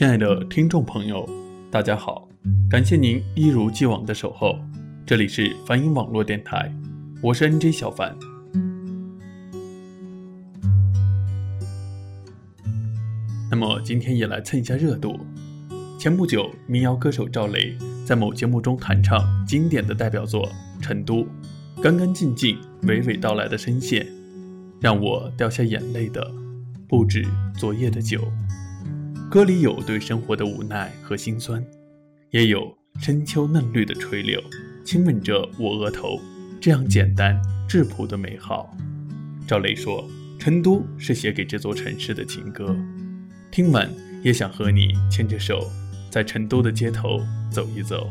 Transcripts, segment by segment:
亲爱的听众朋友，大家好，感谢您一如既往的守候。这里是梵音网络电台，我是 NJ 小凡。那么今天也来蹭一下热度。前不久，民谣歌手赵雷在某节目中弹唱经典的代表作《成都》，干干净净、娓娓道来的声线，让我掉下眼泪的不止昨夜的酒。歌里有对生活的无奈和心酸，也有深秋嫩绿的垂柳亲吻着我额头，这样简单质朴的美好。赵雷说：“成都是写给这座城市的情歌，听完也想和你牵着手，在成都的街头走一走。”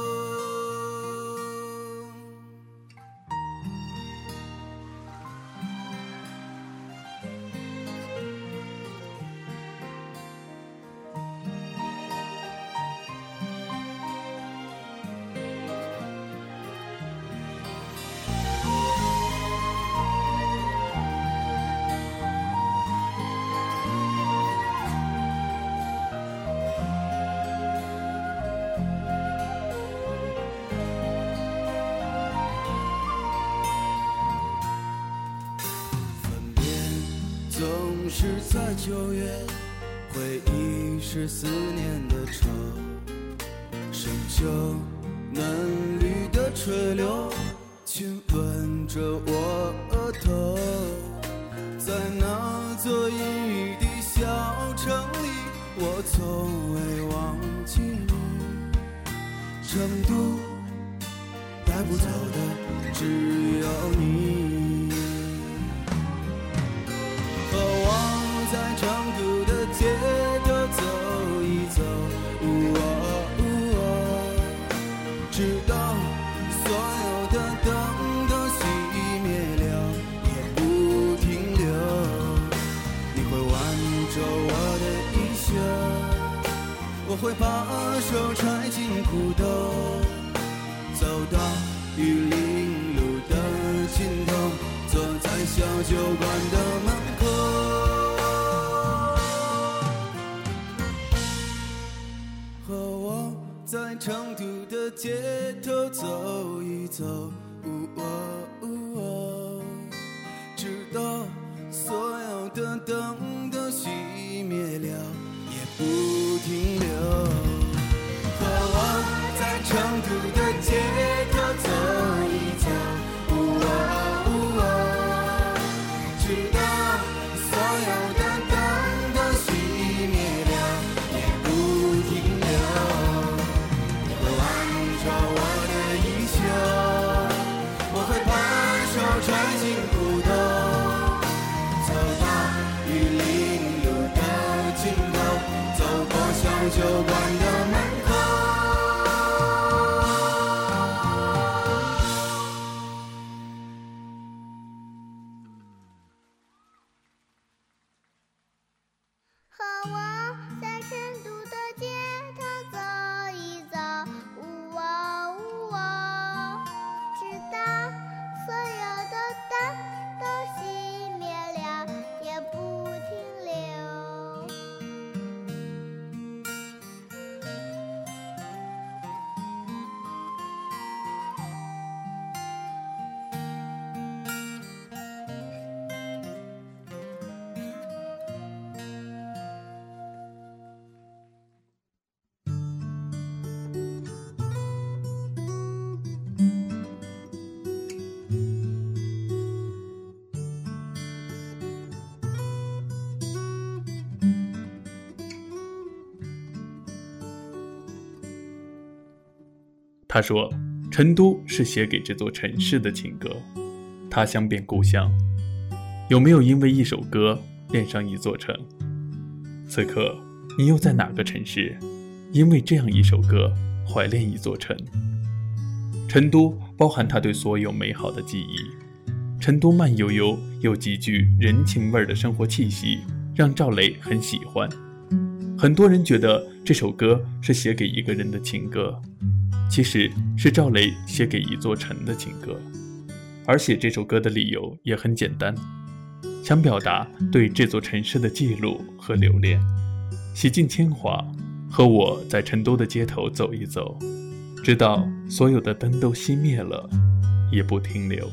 九月，回忆是思念的愁。深秋嫩绿的垂柳亲吻着我他说：“成都是写给这座城市的情歌，他乡变故乡。有没有因为一首歌恋上一座城？此刻你又在哪个城市？因为这样一首歌怀恋一座城？成都包含他对所有美好的记忆。成都慢悠悠又极具人情味儿的生活气息，让赵雷很喜欢。很多人觉得这首歌是写给一个人的情歌。”其实是赵雷写给一座城的情歌，而写这首歌的理由也很简单，想表达对这座城市的记录和留恋。洗尽铅华，和我在成都的街头走一走，直到所有的灯都熄灭了，也不停留。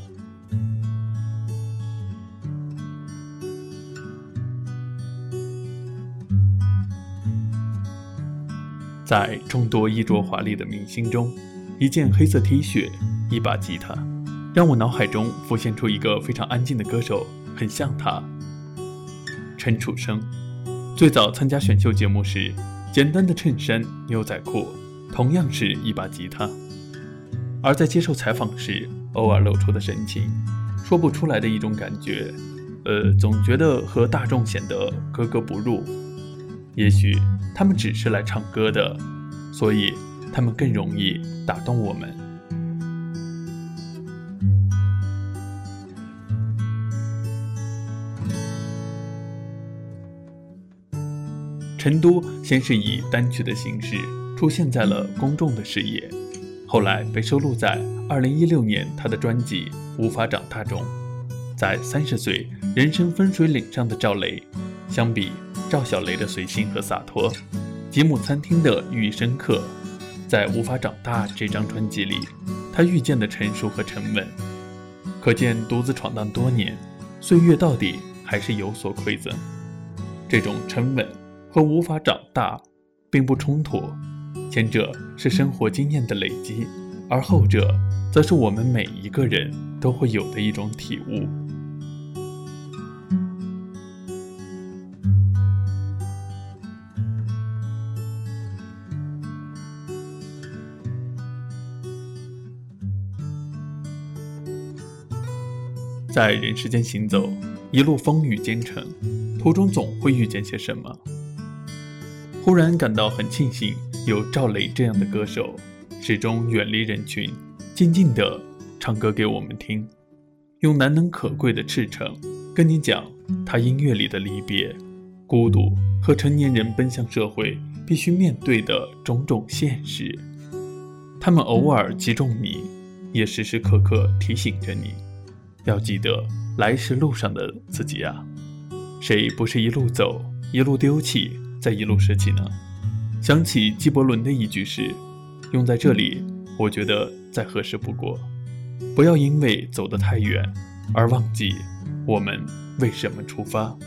在众多衣着华丽的明星中，一件黑色 T 恤，一把吉他，让我脑海中浮现出一个非常安静的歌手，很像他。陈楚生，最早参加选秀节目时，简单的衬衫、牛仔裤，同样是一把吉他；而在接受采访时，偶尔露出的神情，说不出来的一种感觉，呃，总觉得和大众显得格格不入。也许他们只是来唱歌的，所以他们更容易打动我们。成都先是以单曲的形式出现在了公众的视野，后来被收录在2016年他的专辑《无法长大》中。在三十岁人生分水岭上的赵雷，相比赵小雷的随性和洒脱，吉姆餐厅的寓意深刻，在《无法长大》这张专辑里，他遇见的成熟和沉稳，可见独自闯荡多年，岁月到底还是有所馈赠。这种沉稳和无法长大并不冲突，前者是生活经验的累积，而后者则是我们每一个人都会有的一种体悟。在人世间行走，一路风雨兼程，途中总会遇见些什么。忽然感到很庆幸，有赵雷这样的歌手，始终远离人群，静静地唱歌给我们听，用难能可贵的赤诚跟你讲他音乐里的离别、孤独和成年人奔向社会必须面对的种种现实。他们偶尔击中你，也时时刻刻提醒着你。要记得来时路上的自己啊，谁不是一路走，一路丢弃，再一路拾起呢？想起纪伯伦的一句诗，用在这里，我觉得再合适不过。不要因为走得太远，而忘记我们为什么出发。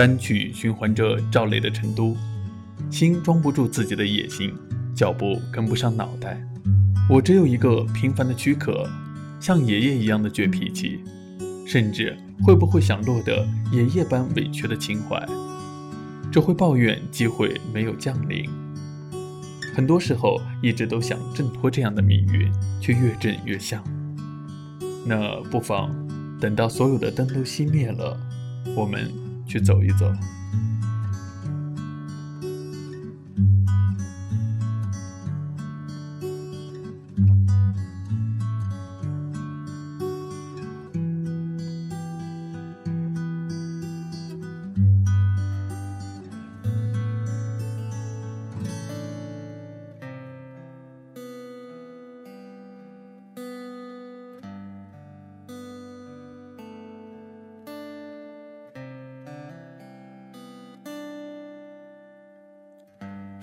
单曲循环着赵雷的《成都》，心装不住自己的野心，脚步跟不上脑袋。我只有一个平凡的躯壳，像爷爷一样的倔脾气，甚至会不会想落得爷爷般委屈的情怀？只会抱怨机会没有降临。很多时候，一直都想挣脱这样的命运，却越挣越像。那不妨等到所有的灯都熄灭了，我们去走一走。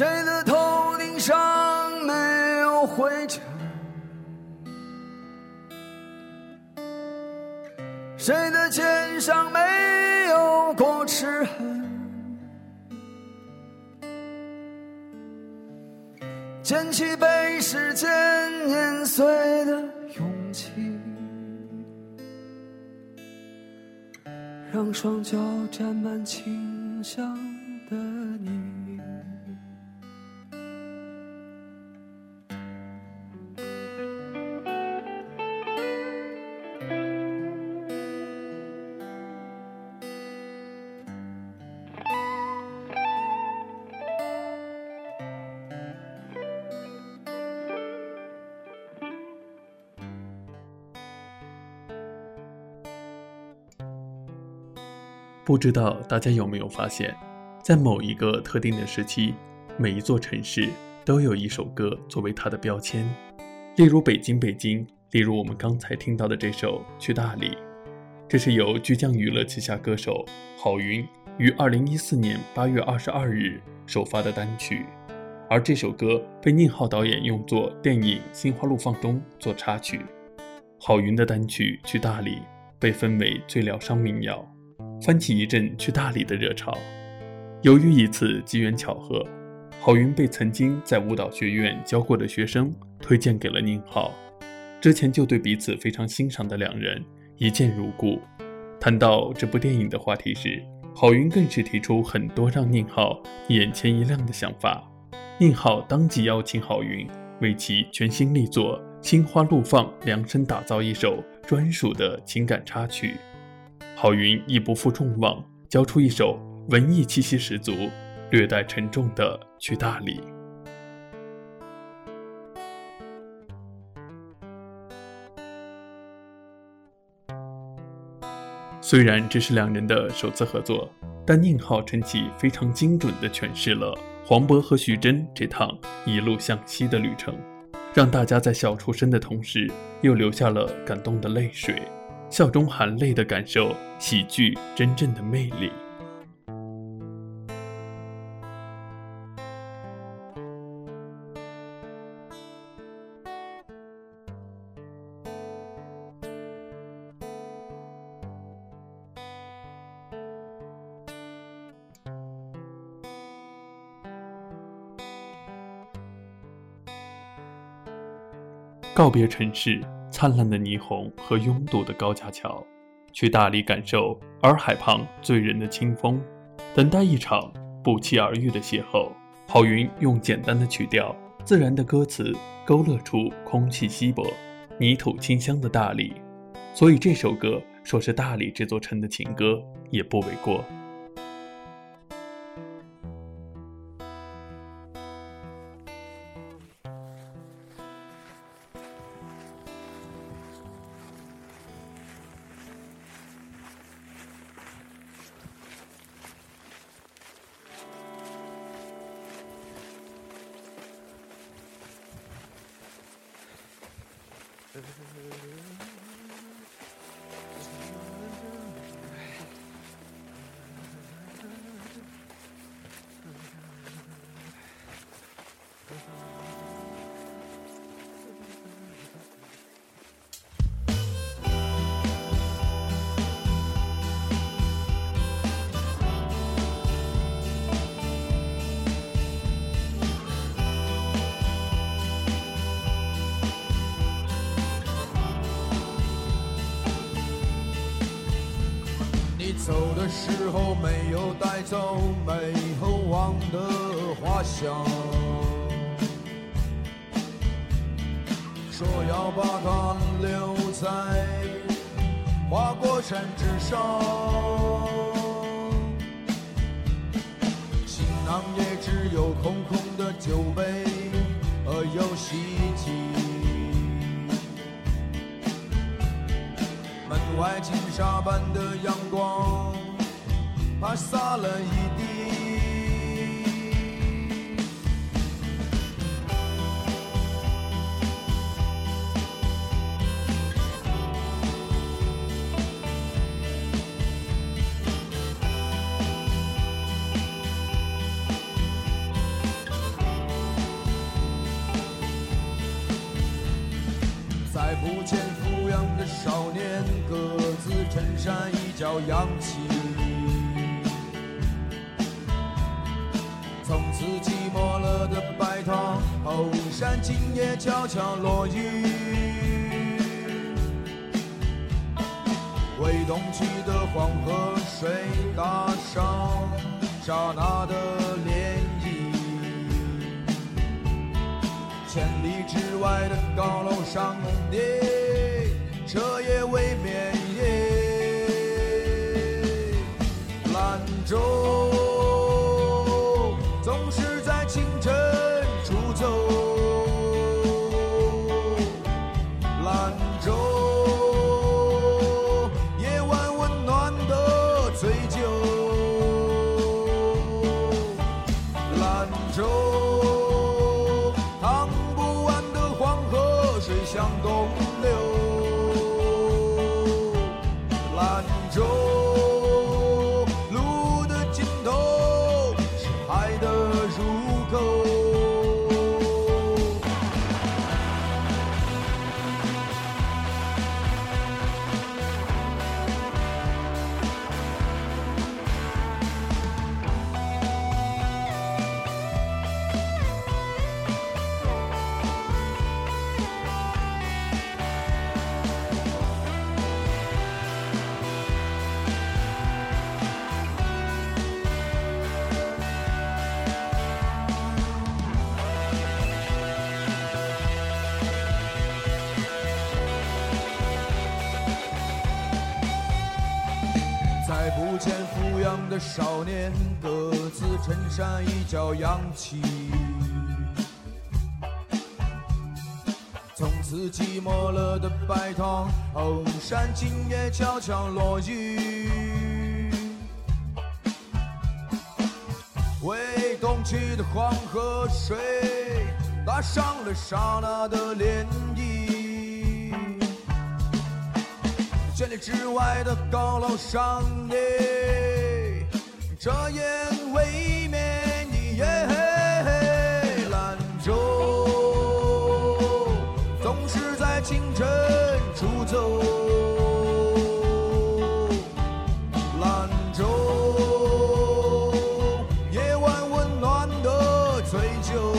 谁的头顶上没有灰尘？谁的肩上没有过齿痕？捡起被时间碾碎的勇气，让双脚沾满清香的你。不知道大家有没有发现，在某一个特定的时期，每一座城市都有一首歌作为它的标签。例如北京，北京；例如我们刚才听到的这首《去大理》。这是由巨匠娱乐旗下歌手郝云于二零一四年八月二十二日首发的单曲，而这首歌被宁浩导演用作电影《心花怒放》中做插曲。郝云的单曲《去大理》被分为最疗伤民谣，翻起一阵去大理的热潮。由于一次机缘巧合，郝云被曾经在舞蹈学院教过的学生推荐给了宁浩。之前就对彼此非常欣赏的两人。一见如故。谈到这部电影的话题时，郝云更是提出很多让宁浩眼前一亮的想法。宁浩当即邀请郝云为其全新力作《心花怒放》量身打造一首专属的情感插曲。郝云亦不负众望，交出一首文艺气息十足、略带沉重的《去大理》。虽然这是两人的首次合作，但宁浩陈其非常精准地诠释了黄渤和徐峥这趟一路向西的旅程，让大家在笑出声的同时，又流下了感动的泪水，笑中含泪的感受喜剧真正的魅力。告别城市灿烂的霓虹和拥堵的高架桥，去大理感受洱海旁醉人的清风，等待一场不期而遇的邂逅。郝云用简单的曲调、自然的歌词，勾勒出空气稀薄、泥土清香的大理，所以这首歌说是大理这座城的情歌，也不为过。走的时候没有带走美猴王的花香，说要把它留在花果山之上，行囊也只有空空的酒杯和游戏机。门外金沙般的阳光，它洒了一地。再不见富养的少年，格子衬衫一角扬起。从此寂寞了的白塔，后山今夜悄悄落雨。未动去的黄河水打上刹那的涟漪。千里之外的高楼上的彻夜未眠夜，兰州。见富养的少年，各自衬衫一角扬起。从此寂寞了的白头，红山今夜悄悄落雨。为东去的黄河水，打上了刹那的涟漪。千里之外的高楼上，耶，遮掩未眠的夜。兰州总是在清晨出走，兰州夜晚温暖的醉酒，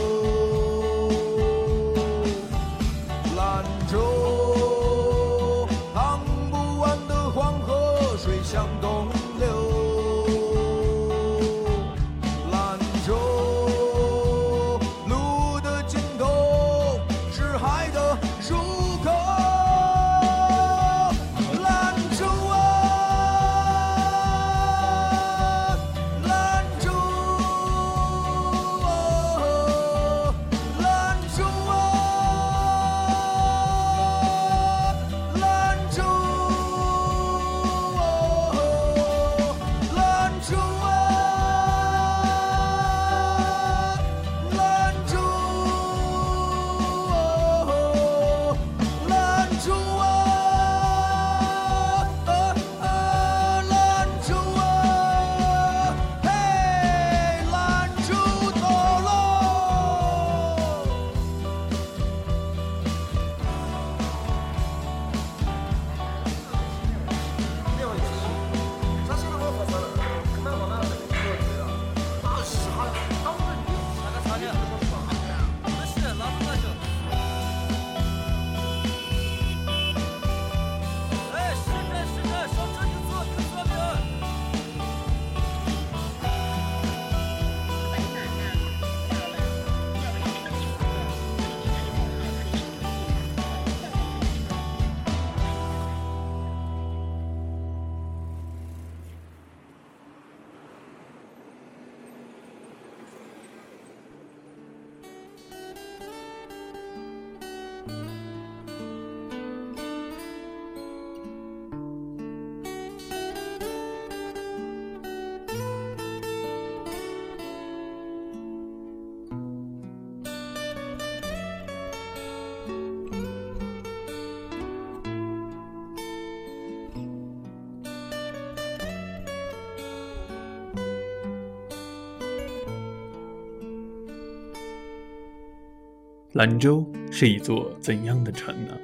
兰州是一座怎样的城呢？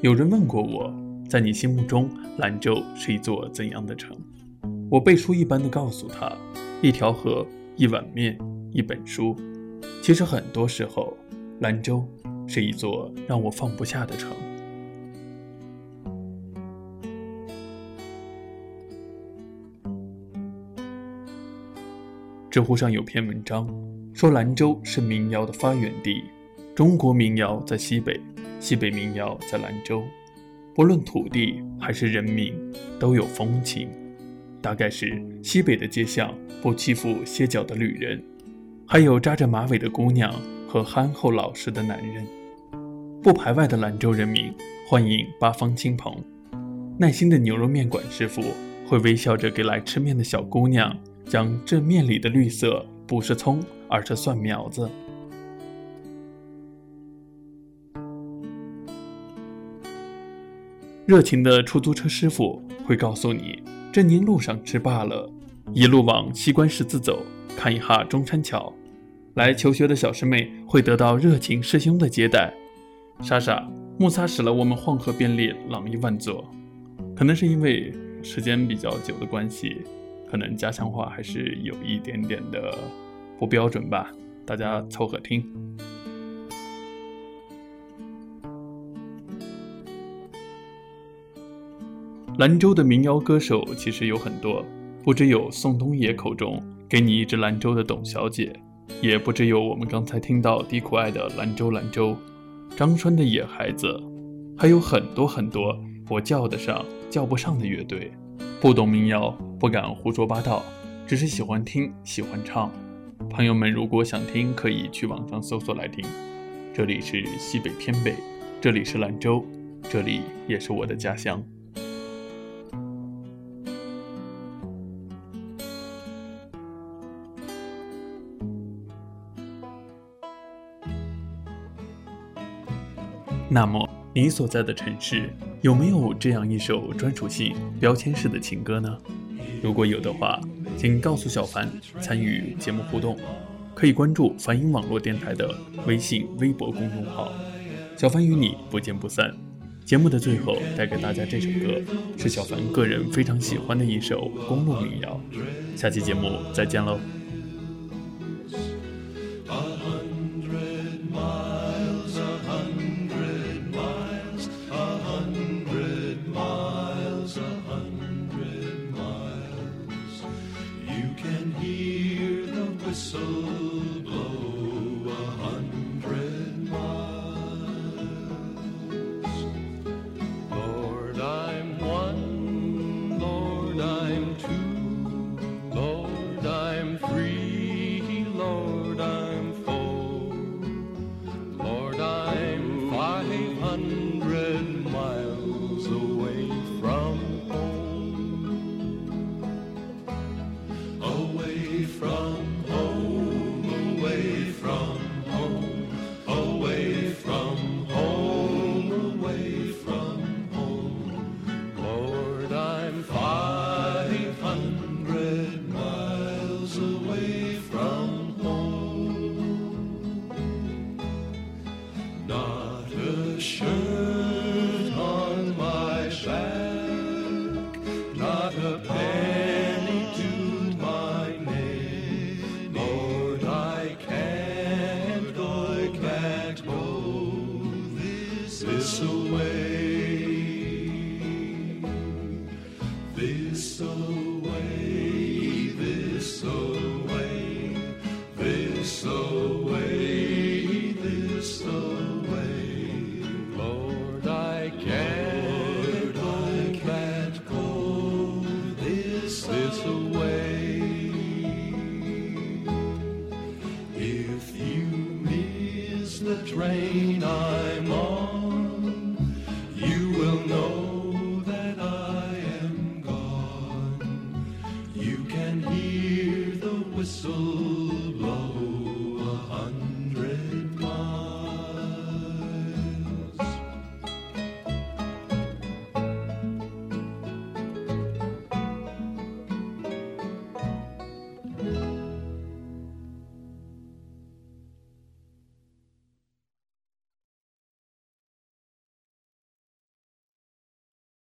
有人问过我，在你心目中，兰州是一座怎样的城？我背书一般的告诉他：一条河，一碗面，一本书。其实很多时候，兰州是一座让我放不下的城。知乎上有篇文章说，兰州是民谣的发源地。中国民谣在西北，西北民谣在兰州。不论土地还是人民，都有风情。大概是西北的街巷不欺负歇脚的旅人，还有扎着马尾的姑娘和憨厚老实的男人。不排外的兰州人民欢迎八方亲朋，耐心的牛肉面馆师傅会微笑着给来吃面的小姑娘讲这面里的绿色不是葱，而是蒜苗子。热情的出租车师傅会告诉你，这年路上吃罢了，一路往西关十字走，看一下中山桥。来求学的小师妹会得到热情师兄的接待。莎莎，木擦使了我们黄河便利朗逸万座。可能是因为时间比较久的关系，可能家乡话还是有一点点的不标准吧，大家凑合听。兰州的民谣歌手其实有很多，不只有宋冬野口中给你一支兰州的董小姐。也不只有我们刚才听到低苦爱的《兰州兰州》，张川的野孩子，还有很多很多我叫得上叫不上的乐队。不懂民谣，不敢胡说八道，只是喜欢听喜欢唱。朋友们如果想听，可以去网上搜索来听。这里是西北偏北，这里是兰州，这里也是我的家乡。那么，你所在的城市有没有这样一首专属性标签式的情歌呢？如果有的话，请告诉小凡参与节目互动，可以关注梵音网络电台的微信、微博公众号。小凡与你不见不散。节目的最后，带给大家这首歌，是小凡个人非常喜欢的一首公路民谣。下期节目再见喽。